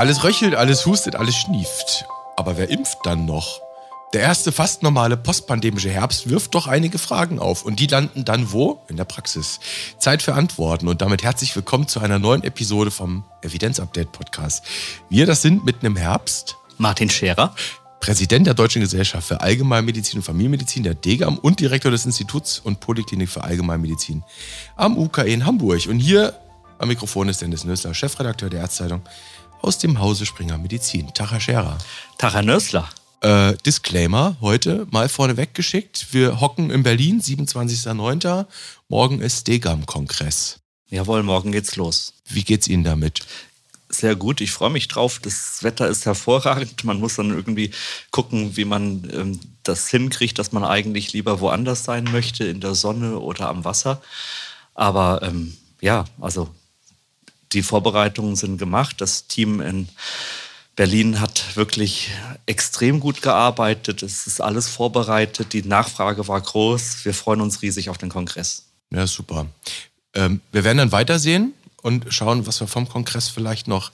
Alles röchelt, alles hustet, alles schnieft. Aber wer impft dann noch? Der erste fast normale postpandemische Herbst wirft doch einige Fragen auf. Und die landen dann wo? In der Praxis. Zeit für Antworten. Und damit herzlich willkommen zu einer neuen Episode vom Evidenz-Update Podcast. Wir, das sind mitten im Herbst. Martin Scherer. Präsident der Deutschen Gesellschaft für Allgemeinmedizin und Familienmedizin, der DGAM und Direktor des Instituts und Poliklinik für Allgemeinmedizin am UKE in Hamburg. Und hier am Mikrofon ist Dennis Nössler, Chefredakteur der Ärztzeitung aus dem Hause Springer Medizin. Herr Scherer. Herr Nössler. Äh, Disclaimer heute mal vorneweg geschickt. Wir hocken in Berlin, 27.09. Morgen ist DGAM-Kongress. Jawohl, morgen geht's los. Wie geht's Ihnen damit? Sehr gut, ich freue mich drauf. Das Wetter ist hervorragend. Man muss dann irgendwie gucken, wie man ähm, das hinkriegt, dass man eigentlich lieber woanders sein möchte, in der Sonne oder am Wasser. Aber ähm, ja, also die Vorbereitungen sind gemacht. Das Team in Berlin hat wirklich extrem gut gearbeitet. Es ist alles vorbereitet. Die Nachfrage war groß. Wir freuen uns riesig auf den Kongress. Ja, super. Ähm, wir werden dann weitersehen und schauen, was wir vom Kongress vielleicht noch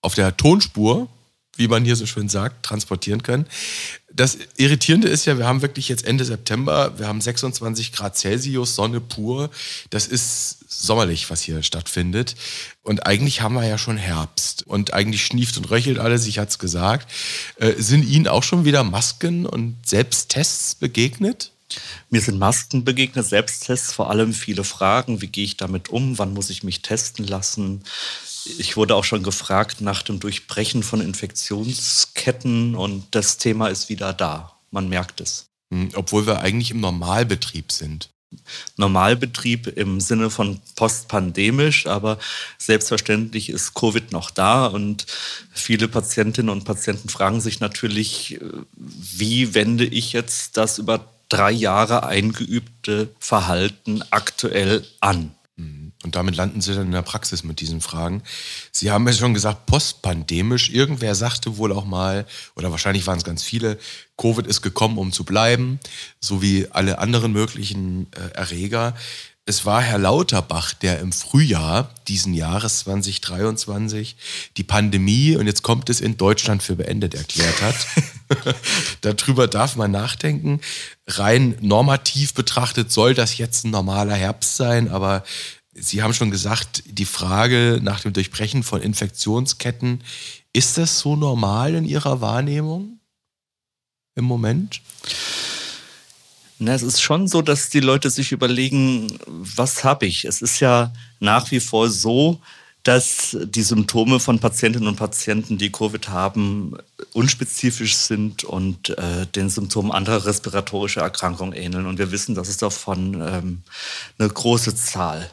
auf der Tonspur wie man hier so schön sagt, transportieren können. Das Irritierende ist ja, wir haben wirklich jetzt Ende September, wir haben 26 Grad Celsius, Sonne pur. Das ist sommerlich, was hier stattfindet. Und eigentlich haben wir ja schon Herbst. Und eigentlich schnieft und röchelt alles, ich hatte es gesagt. Äh, sind Ihnen auch schon wieder Masken und Selbsttests begegnet? Mir sind Masken begegnet, Selbsttests, vor allem viele Fragen. Wie gehe ich damit um? Wann muss ich mich testen lassen? Ich wurde auch schon gefragt nach dem Durchbrechen von Infektionsketten und das Thema ist wieder da. Man merkt es. Hm, obwohl wir eigentlich im Normalbetrieb sind. Normalbetrieb im Sinne von postpandemisch, aber selbstverständlich ist Covid noch da und viele Patientinnen und Patienten fragen sich natürlich, wie wende ich jetzt das über drei Jahre eingeübte Verhalten aktuell an? Und damit landen Sie dann in der Praxis mit diesen Fragen. Sie haben ja schon gesagt, postpandemisch. Irgendwer sagte wohl auch mal, oder wahrscheinlich waren es ganz viele, Covid ist gekommen, um zu bleiben, so wie alle anderen möglichen äh, Erreger. Es war Herr Lauterbach, der im Frühjahr diesen Jahres 2023 die Pandemie, und jetzt kommt es in Deutschland für beendet erklärt hat. Darüber darf man nachdenken. Rein normativ betrachtet soll das jetzt ein normaler Herbst sein, aber Sie haben schon gesagt, die Frage nach dem Durchbrechen von Infektionsketten, ist das so normal in Ihrer Wahrnehmung im Moment? Na, es ist schon so, dass die Leute sich überlegen, was habe ich? Es ist ja nach wie vor so, dass die Symptome von Patientinnen und Patienten, die Covid haben, unspezifisch sind und äh, den Symptomen anderer respiratorischer Erkrankungen ähneln. Und wir wissen, dass es davon ähm, eine große Zahl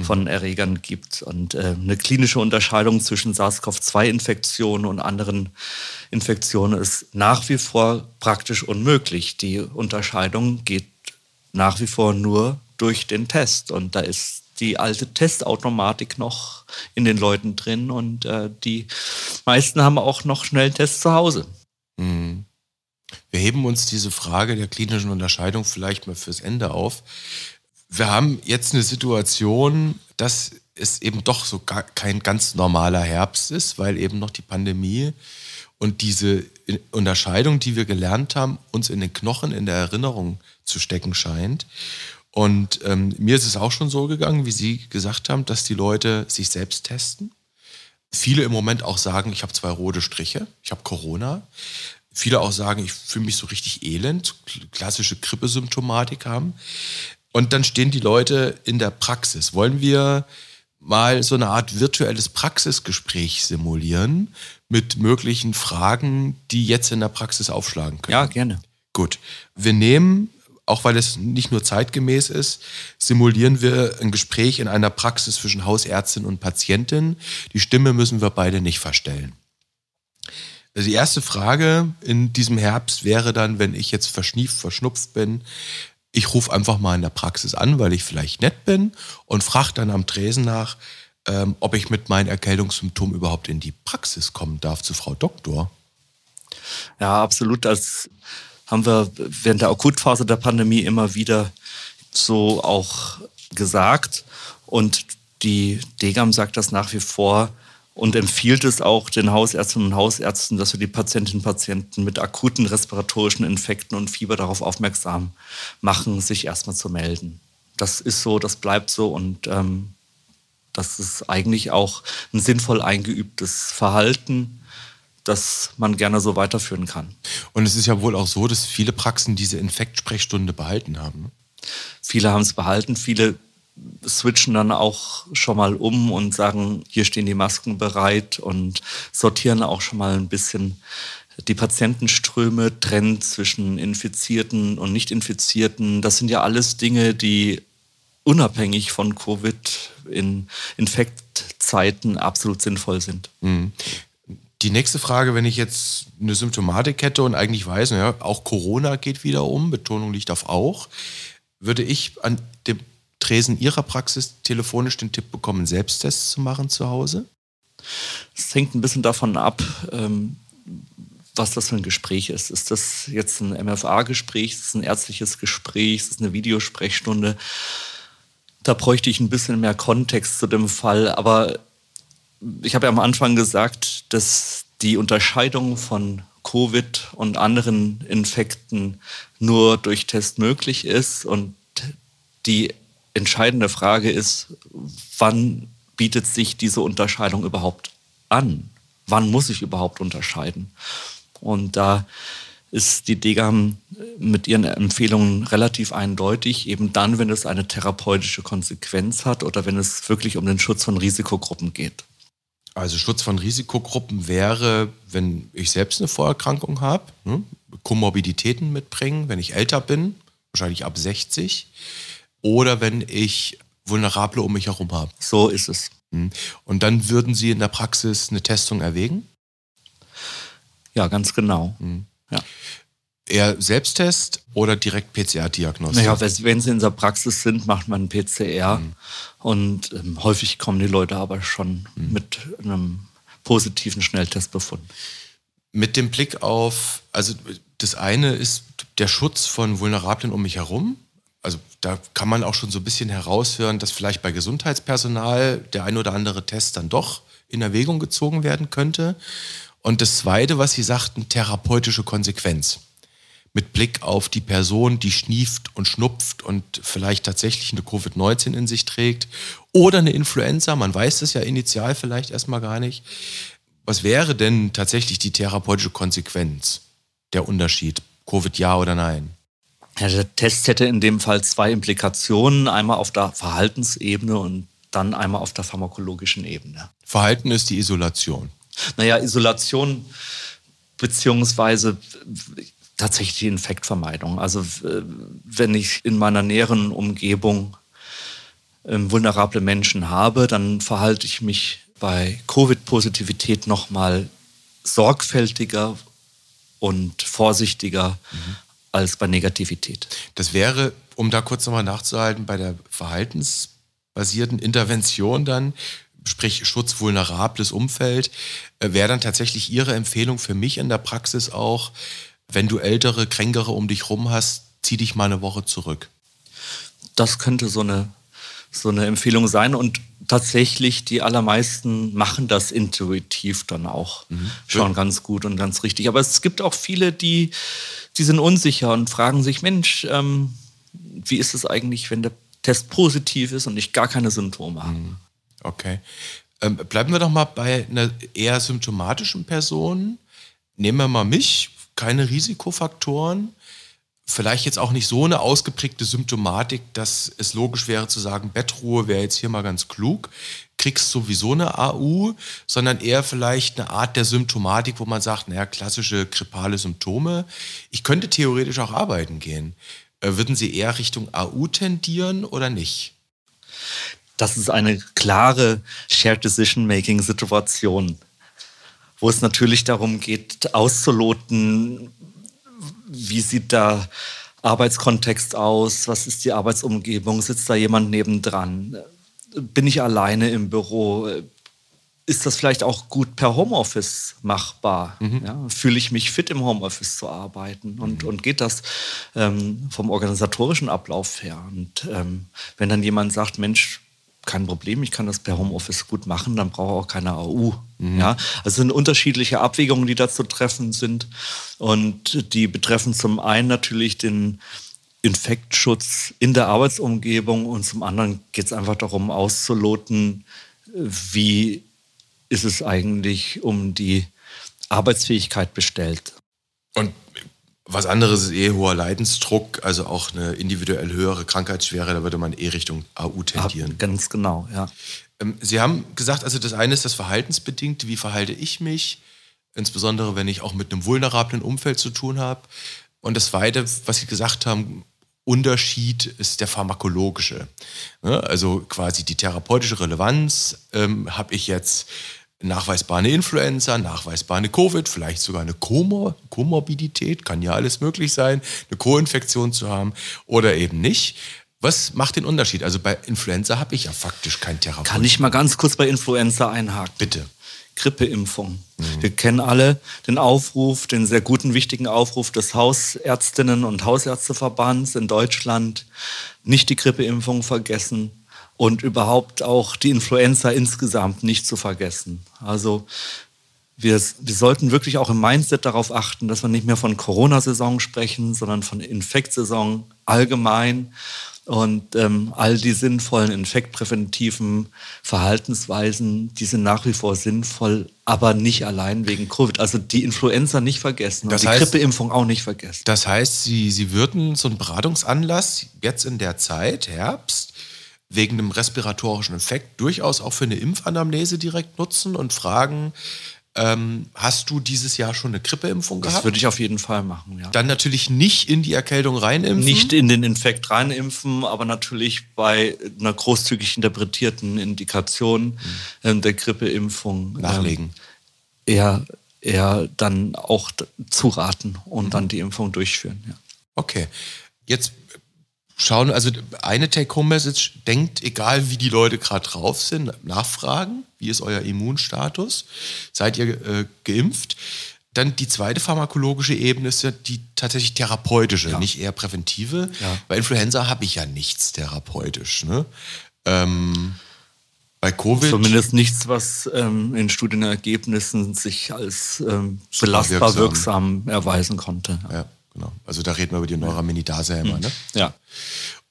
von Erregern gibt. Und äh, eine klinische Unterscheidung zwischen SARS-CoV-2-Infektionen und anderen Infektionen ist nach wie vor praktisch unmöglich. Die Unterscheidung geht nach wie vor nur durch den Test. Und da ist die alte Testautomatik noch in den Leuten drin und äh, die meisten haben auch noch schnell Tests zu Hause. Mhm. Wir heben uns diese Frage der klinischen Unterscheidung vielleicht mal fürs Ende auf wir haben jetzt eine Situation, dass es eben doch so gar kein ganz normaler Herbst ist, weil eben noch die Pandemie und diese Unterscheidung, die wir gelernt haben, uns in den Knochen, in der Erinnerung zu stecken scheint. Und ähm, mir ist es auch schon so gegangen, wie Sie gesagt haben, dass die Leute sich selbst testen. Viele im Moment auch sagen, ich habe zwei rote Striche, ich habe Corona. Viele auch sagen, ich fühle mich so richtig elend, klassische Grippesymptomatik haben. Und dann stehen die Leute in der Praxis. Wollen wir mal so eine Art virtuelles Praxisgespräch simulieren mit möglichen Fragen, die jetzt in der Praxis aufschlagen können? Ja, gerne. Gut. Wir nehmen, auch weil es nicht nur zeitgemäß ist, simulieren wir ein Gespräch in einer Praxis zwischen Hausärztin und Patientin. Die Stimme müssen wir beide nicht verstellen. Also die erste Frage in diesem Herbst wäre dann, wenn ich jetzt verschnieft, verschnupft bin, ich rufe einfach mal in der Praxis an, weil ich vielleicht nett bin und frage dann am Tresen nach, ähm, ob ich mit meinen Erkältungssymptomen überhaupt in die Praxis kommen darf zu Frau Doktor. Ja, absolut. Das haben wir während der Akutphase der Pandemie immer wieder so auch gesagt. Und die Degam sagt das nach wie vor. Und empfiehlt es auch den Hausärztinnen und Hausärzten, dass wir die Patientinnen und Patienten mit akuten respiratorischen Infekten und Fieber darauf aufmerksam machen, sich erstmal zu melden. Das ist so, das bleibt so und ähm, das ist eigentlich auch ein sinnvoll eingeübtes Verhalten, das man gerne so weiterführen kann. Und es ist ja wohl auch so, dass viele Praxen diese Infektsprechstunde behalten haben. Ne? Viele haben es behalten, viele switchen dann auch schon mal um und sagen, hier stehen die Masken bereit und sortieren auch schon mal ein bisschen die Patientenströme, trennen zwischen Infizierten und Nicht-Infizierten. Das sind ja alles Dinge, die unabhängig von Covid in Infektzeiten absolut sinnvoll sind. Mhm. Die nächste Frage, wenn ich jetzt eine Symptomatik hätte und eigentlich weiß, ja, auch Corona geht wieder um, Betonung liegt auf auch, würde ich an dem Tresen Ihrer Praxis telefonisch den Tipp bekommen, Selbsttests zu machen zu Hause? Es hängt ein bisschen davon ab, ähm, was das für ein Gespräch ist. Ist das jetzt ein MFA-Gespräch? Ist es ein ärztliches Gespräch? Ist es eine Videosprechstunde? Da bräuchte ich ein bisschen mehr Kontext zu dem Fall. Aber ich habe ja am Anfang gesagt, dass die Unterscheidung von Covid und anderen Infekten nur durch Test möglich ist und die entscheidende Frage ist, wann bietet sich diese Unterscheidung überhaupt an? Wann muss ich überhaupt unterscheiden? Und da ist die DGAM mit ihren Empfehlungen relativ eindeutig, eben dann, wenn es eine therapeutische Konsequenz hat oder wenn es wirklich um den Schutz von Risikogruppen geht. Also Schutz von Risikogruppen wäre, wenn ich selbst eine Vorerkrankung habe, ne, Komorbiditäten mitbringen, wenn ich älter bin, wahrscheinlich ab 60 oder wenn ich Vulnerable um mich herum habe. So ist es. Hm. Und dann würden Sie in der Praxis eine Testung erwägen? Ja, ganz genau. Mhm. Ja. Eher Selbsttest oder direkt PCR-Diagnostik? Naja, wenn Sie in der Praxis sind, macht man PCR. Mhm. Und ähm, häufig kommen die Leute aber schon mhm. mit einem positiven Schnelltestbefund. Mit dem Blick auf, also das eine ist der Schutz von Vulnerablen um mich herum also da kann man auch schon so ein bisschen heraushören, dass vielleicht bei Gesundheitspersonal der ein oder andere Test dann doch in Erwägung gezogen werden könnte. Und das Zweite, was Sie sagten, therapeutische Konsequenz. Mit Blick auf die Person, die schnieft und schnupft und vielleicht tatsächlich eine Covid-19 in sich trägt oder eine Influenza, man weiß das ja initial vielleicht erstmal gar nicht. Was wäre denn tatsächlich die therapeutische Konsequenz? Der Unterschied, Covid ja oder nein? Ja, der Test hätte in dem Fall zwei Implikationen, einmal auf der Verhaltensebene und dann einmal auf der pharmakologischen Ebene. Verhalten ist die Isolation. Naja, Isolation beziehungsweise tatsächlich die Infektvermeidung. Also wenn ich in meiner näheren Umgebung ähm, vulnerable Menschen habe, dann verhalte ich mich bei Covid-Positivität nochmal sorgfältiger und vorsichtiger, mhm als bei Negativität. Das wäre, um da kurz nochmal nachzuhalten, bei der verhaltensbasierten Intervention dann, sprich Schutz vulnerables Umfeld, äh, wäre dann tatsächlich Ihre Empfehlung für mich in der Praxis auch, wenn du ältere, kränkere um dich rum hast, zieh dich mal eine Woche zurück. Das könnte so eine, so eine Empfehlung sein und tatsächlich die allermeisten machen das intuitiv dann auch mhm. schon ganz gut und ganz richtig. Aber es gibt auch viele, die die sind unsicher und fragen sich, Mensch, ähm, wie ist es eigentlich, wenn der Test positiv ist und ich gar keine Symptome habe? Mhm. Okay. Ähm, bleiben wir doch mal bei einer eher symptomatischen Person. Nehmen wir mal mich, keine Risikofaktoren. Vielleicht jetzt auch nicht so eine ausgeprägte Symptomatik, dass es logisch wäre zu sagen, Bettruhe wäre jetzt hier mal ganz klug kriegst sowieso eine AU, sondern eher vielleicht eine Art der Symptomatik, wo man sagt, naja, klassische grippale Symptome. Ich könnte theoretisch auch arbeiten gehen. Äh, würden Sie eher Richtung AU tendieren oder nicht? Das ist eine klare Shared Decision-Making-Situation, wo es natürlich darum geht, auszuloten, wie sieht der Arbeitskontext aus, was ist die Arbeitsumgebung, sitzt da jemand nebendran, bin ich alleine im Büro? Ist das vielleicht auch gut per Homeoffice machbar? Mhm. Ja, fühle ich mich fit im Homeoffice zu arbeiten? Und, mhm. und geht das ähm, vom organisatorischen Ablauf her? Und ähm, wenn dann jemand sagt, Mensch, kein Problem, ich kann das per Homeoffice gut machen, dann brauche ich auch keine AU. Mhm. Ja, also es sind unterschiedliche Abwägungen, die da zu treffen sind. Und die betreffen zum einen natürlich den Infektschutz in der Arbeitsumgebung und zum anderen geht es einfach darum auszuloten, wie ist es eigentlich um die Arbeitsfähigkeit bestellt. Und was anderes ist eh hoher Leidensdruck, also auch eine individuell höhere Krankheitsschwere, da würde man eh Richtung AU tendieren. ganz genau, ja. Ähm, Sie haben gesagt, also das eine ist das Verhaltensbedingte, wie verhalte ich mich, insbesondere wenn ich auch mit einem vulnerablen Umfeld zu tun habe. Und das zweite, was Sie gesagt haben, Unterschied ist der pharmakologische. Ne? Also quasi die therapeutische Relevanz. Ähm, habe ich jetzt nachweisbar eine Influenza, nachweisbar eine Covid, vielleicht sogar eine Komor Komorbidität, kann ja alles möglich sein, eine Co-Infektion zu haben oder eben nicht. Was macht den Unterschied? Also bei Influenza habe ich ja faktisch kein Therapeut. Kann ich mal ganz kurz bei Influenza einhaken? Bitte. Grippeimpfung. Mhm. Wir kennen alle den Aufruf, den sehr guten, wichtigen Aufruf des Hausärztinnen und Hausärzteverbands in Deutschland, nicht die Grippeimpfung vergessen und überhaupt auch die Influenza insgesamt nicht zu vergessen. Also wir, wir sollten wirklich auch im Mindset darauf achten, dass wir nicht mehr von Corona-Saison sprechen, sondern von Infektsaison allgemein und ähm, all die sinnvollen infektpräventiven Verhaltensweisen, die sind nach wie vor sinnvoll, aber nicht allein wegen Covid. Also die Influenza nicht vergessen das und heißt, die Grippeimpfung auch nicht vergessen. Das heißt, Sie, Sie würden so einen Beratungsanlass jetzt in der Zeit, Herbst, wegen einem respiratorischen Infekt durchaus auch für eine Impfanamnese direkt nutzen und fragen, ähm, hast du dieses Jahr schon eine Grippeimpfung gehabt? Das würde ich auf jeden Fall machen, ja. Dann natürlich nicht in die Erkältung reinimpfen? Nicht in den Infekt reinimpfen, aber natürlich bei einer großzügig interpretierten Indikation mhm. der Grippeimpfung. Ähm, Nachlegen. Ähm, eher, eher dann auch zuraten und mhm. dann die Impfung durchführen, ja. Okay. Jetzt schauen, also eine Take-Home-Message, denkt, egal wie die Leute gerade drauf sind, nachfragen, wie ist euer Immunstatus, seid ihr äh, geimpft? Dann die zweite pharmakologische Ebene ist ja die tatsächlich therapeutische, ja. nicht eher präventive. Ja. Bei Influenza habe ich ja nichts therapeutisch. Ne? Ähm, bei Covid. Zumindest nichts, was ähm, in Studienergebnissen sich als ähm, belastbar wirksam. wirksam. erweisen konnte. Ja genau. Also da reden wir über die Neuraminidase-Hämmer, ne? Ja.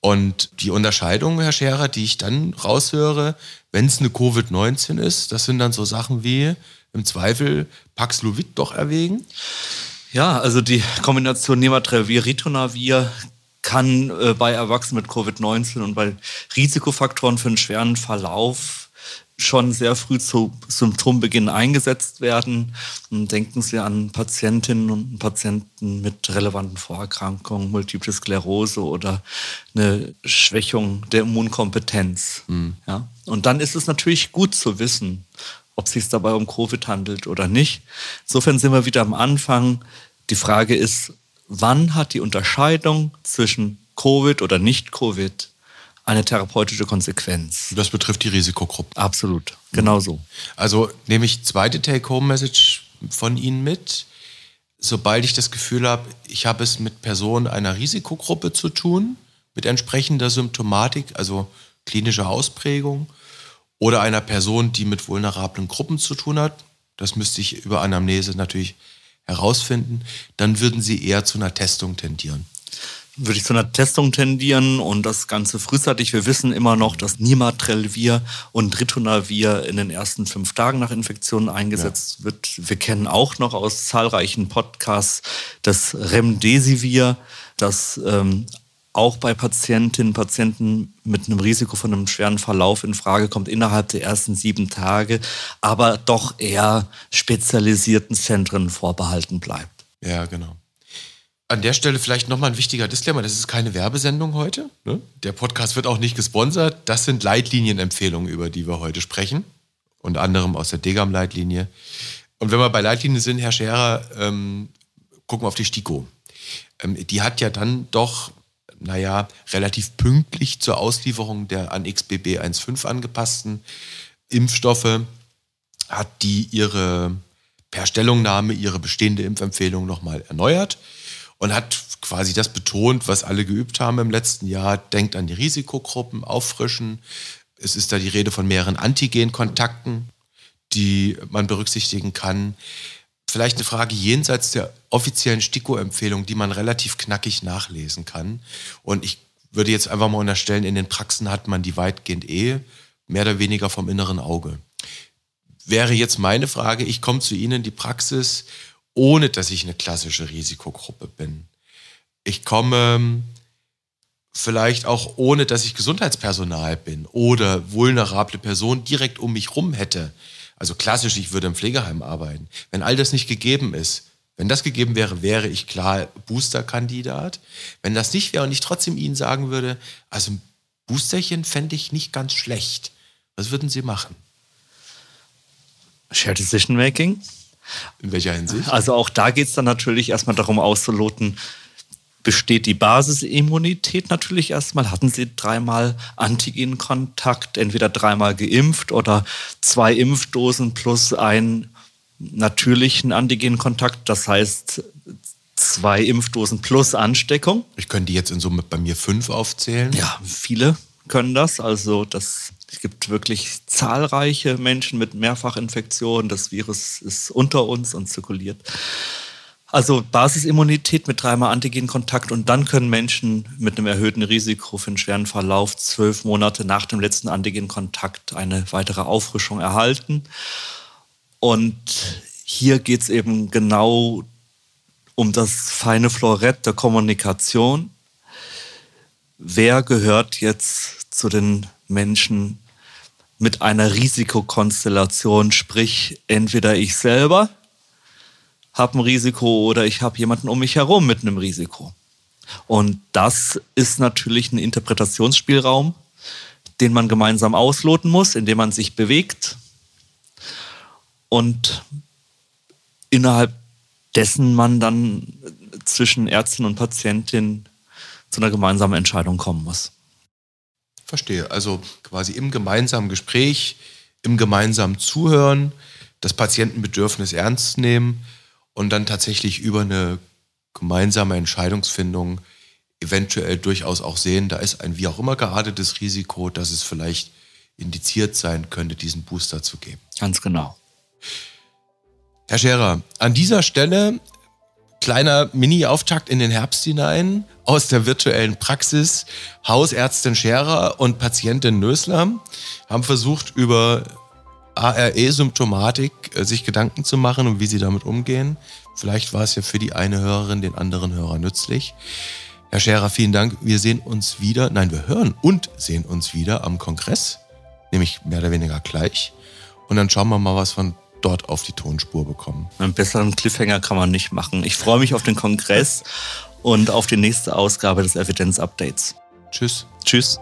Und die Unterscheidung, Herr Scherer, die ich dann raushöre, wenn es eine Covid-19 ist, das sind dann so Sachen wie im Zweifel Paxlovid doch erwägen? Ja, also die Kombination Nematrelvir, Ritonavir kann äh, bei Erwachsenen mit Covid-19 und bei Risikofaktoren für einen schweren Verlauf schon sehr früh zu Symptombeginn eingesetzt werden. Denken Sie an Patientinnen und Patienten mit relevanten Vorerkrankungen, Multiple Sklerose oder eine Schwächung der Immunkompetenz. Mhm. Ja? Und dann ist es natürlich gut zu wissen, ob es sich dabei um Covid handelt oder nicht. Insofern sind wir wieder am Anfang. Die Frage ist, wann hat die Unterscheidung zwischen Covid oder Nicht-Covid eine therapeutische Konsequenz. Das betrifft die Risikogruppe. Absolut, genau so. Also nehme ich zweite Take-Home-Message von Ihnen mit. Sobald ich das Gefühl habe, ich habe es mit Personen einer Risikogruppe zu tun, mit entsprechender Symptomatik, also klinischer Ausprägung, oder einer Person, die mit vulnerablen Gruppen zu tun hat, das müsste ich über Anamnese natürlich herausfinden, dann würden Sie eher zu einer Testung tendieren würde ich zu einer Testung tendieren und das Ganze frühzeitig. Wir wissen immer noch, dass Nimatrelvir und Ritonavir in den ersten fünf Tagen nach Infektionen eingesetzt ja. wird. Wir kennen auch noch aus zahlreichen Podcasts das Remdesivir, das ähm, auch bei Patientinnen und Patienten mit einem Risiko von einem schweren Verlauf in Frage kommt innerhalb der ersten sieben Tage, aber doch eher spezialisierten Zentren vorbehalten bleibt. Ja, genau. An der Stelle vielleicht nochmal ein wichtiger Disclaimer. Das ist keine Werbesendung heute. Ne? Der Podcast wird auch nicht gesponsert. Das sind Leitlinienempfehlungen, über die wir heute sprechen. Unter anderem aus der Degam-Leitlinie. Und wenn wir bei Leitlinien sind, Herr Scherer, ähm, gucken wir auf die STIKO. Ähm, die hat ja dann doch, naja, relativ pünktlich zur Auslieferung der an XBB 1.5 angepassten Impfstoffe, hat die ihre per Stellungnahme ihre bestehende Impfempfehlung nochmal erneuert und hat quasi das betont, was alle geübt haben im letzten Jahr. Denkt an die Risikogruppen, auffrischen, Es ist da die Rede von mehreren Antigenkontakten, die man berücksichtigen kann. Vielleicht eine Frage jenseits der offiziellen STIKO-Empfehlung, die man relativ knackig nachlesen kann. Und ich würde jetzt einfach mal unterstellen, in den Praxen hat man die weitgehend eh mehr oder weniger vom inneren Auge. Wäre jetzt meine Frage, ich komme zu Ihnen in die Praxis, ohne dass ich eine klassische Risikogruppe bin. Ich komme vielleicht auch ohne, dass ich Gesundheitspersonal bin oder vulnerable Personen direkt um mich rum hätte. Also klassisch, ich würde im Pflegeheim arbeiten. Wenn all das nicht gegeben ist, wenn das gegeben wäre, wäre ich klar Booster-Kandidat. Wenn das nicht wäre und ich trotzdem Ihnen sagen würde, also ein Boosterchen fände ich nicht ganz schlecht, was würden Sie machen? Shared Decision Making. In welcher Hinsicht? Also auch da geht es dann natürlich erstmal darum auszuloten, besteht die Basisimmunität natürlich erstmal. Hatten Sie dreimal Antigenkontakt, entweder dreimal geimpft oder zwei Impfdosen plus einen natürlichen Antigenkontakt, das heißt zwei Impfdosen plus Ansteckung. Ich könnte die jetzt in Summe bei mir fünf aufzählen. Ja, viele können das. Also das, es gibt wirklich zahlreiche Menschen mit Mehrfachinfektionen. Das Virus ist unter uns und zirkuliert. Also Basisimmunität mit dreimal Antigenkontakt und dann können Menschen mit einem erhöhten Risiko für einen schweren Verlauf zwölf Monate nach dem letzten Antigenkontakt eine weitere Auffrischung erhalten. Und hier geht es eben genau um das feine Florett der Kommunikation. Wer gehört jetzt zu den Menschen mit einer Risikokonstellation, sprich entweder ich selber, habe ein Risiko oder ich habe jemanden um mich herum mit einem Risiko. Und das ist natürlich ein Interpretationsspielraum, den man gemeinsam ausloten muss, indem man sich bewegt und innerhalb dessen man dann zwischen Ärztin und Patientin zu einer gemeinsamen Entscheidung kommen muss. Verstehe. Also quasi im gemeinsamen Gespräch, im gemeinsamen Zuhören, das Patientenbedürfnis ernst nehmen und dann tatsächlich über eine gemeinsame Entscheidungsfindung eventuell durchaus auch sehen, da ist ein wie auch immer geartetes Risiko, dass es vielleicht indiziert sein könnte, diesen Booster zu geben. Ganz genau. Herr Scherer, an dieser Stelle kleiner Mini-Auftakt in den Herbst hinein aus der virtuellen Praxis. Hausärztin Scherer und Patientin Nösler haben versucht, über ARE-Symptomatik äh, sich Gedanken zu machen und wie sie damit umgehen. Vielleicht war es ja für die eine Hörerin, den anderen Hörer nützlich. Herr Scherer, vielen Dank. Wir sehen uns wieder, nein, wir hören und sehen uns wieder am Kongress, nämlich mehr oder weniger gleich. Und dann schauen wir mal, was von dort auf die Tonspur bekommen. Einen besseren Cliffhanger kann man nicht machen. Ich freue mich auf den Kongress und auf die nächste Ausgabe des Evidenz-Updates. Tschüss. Tschüss.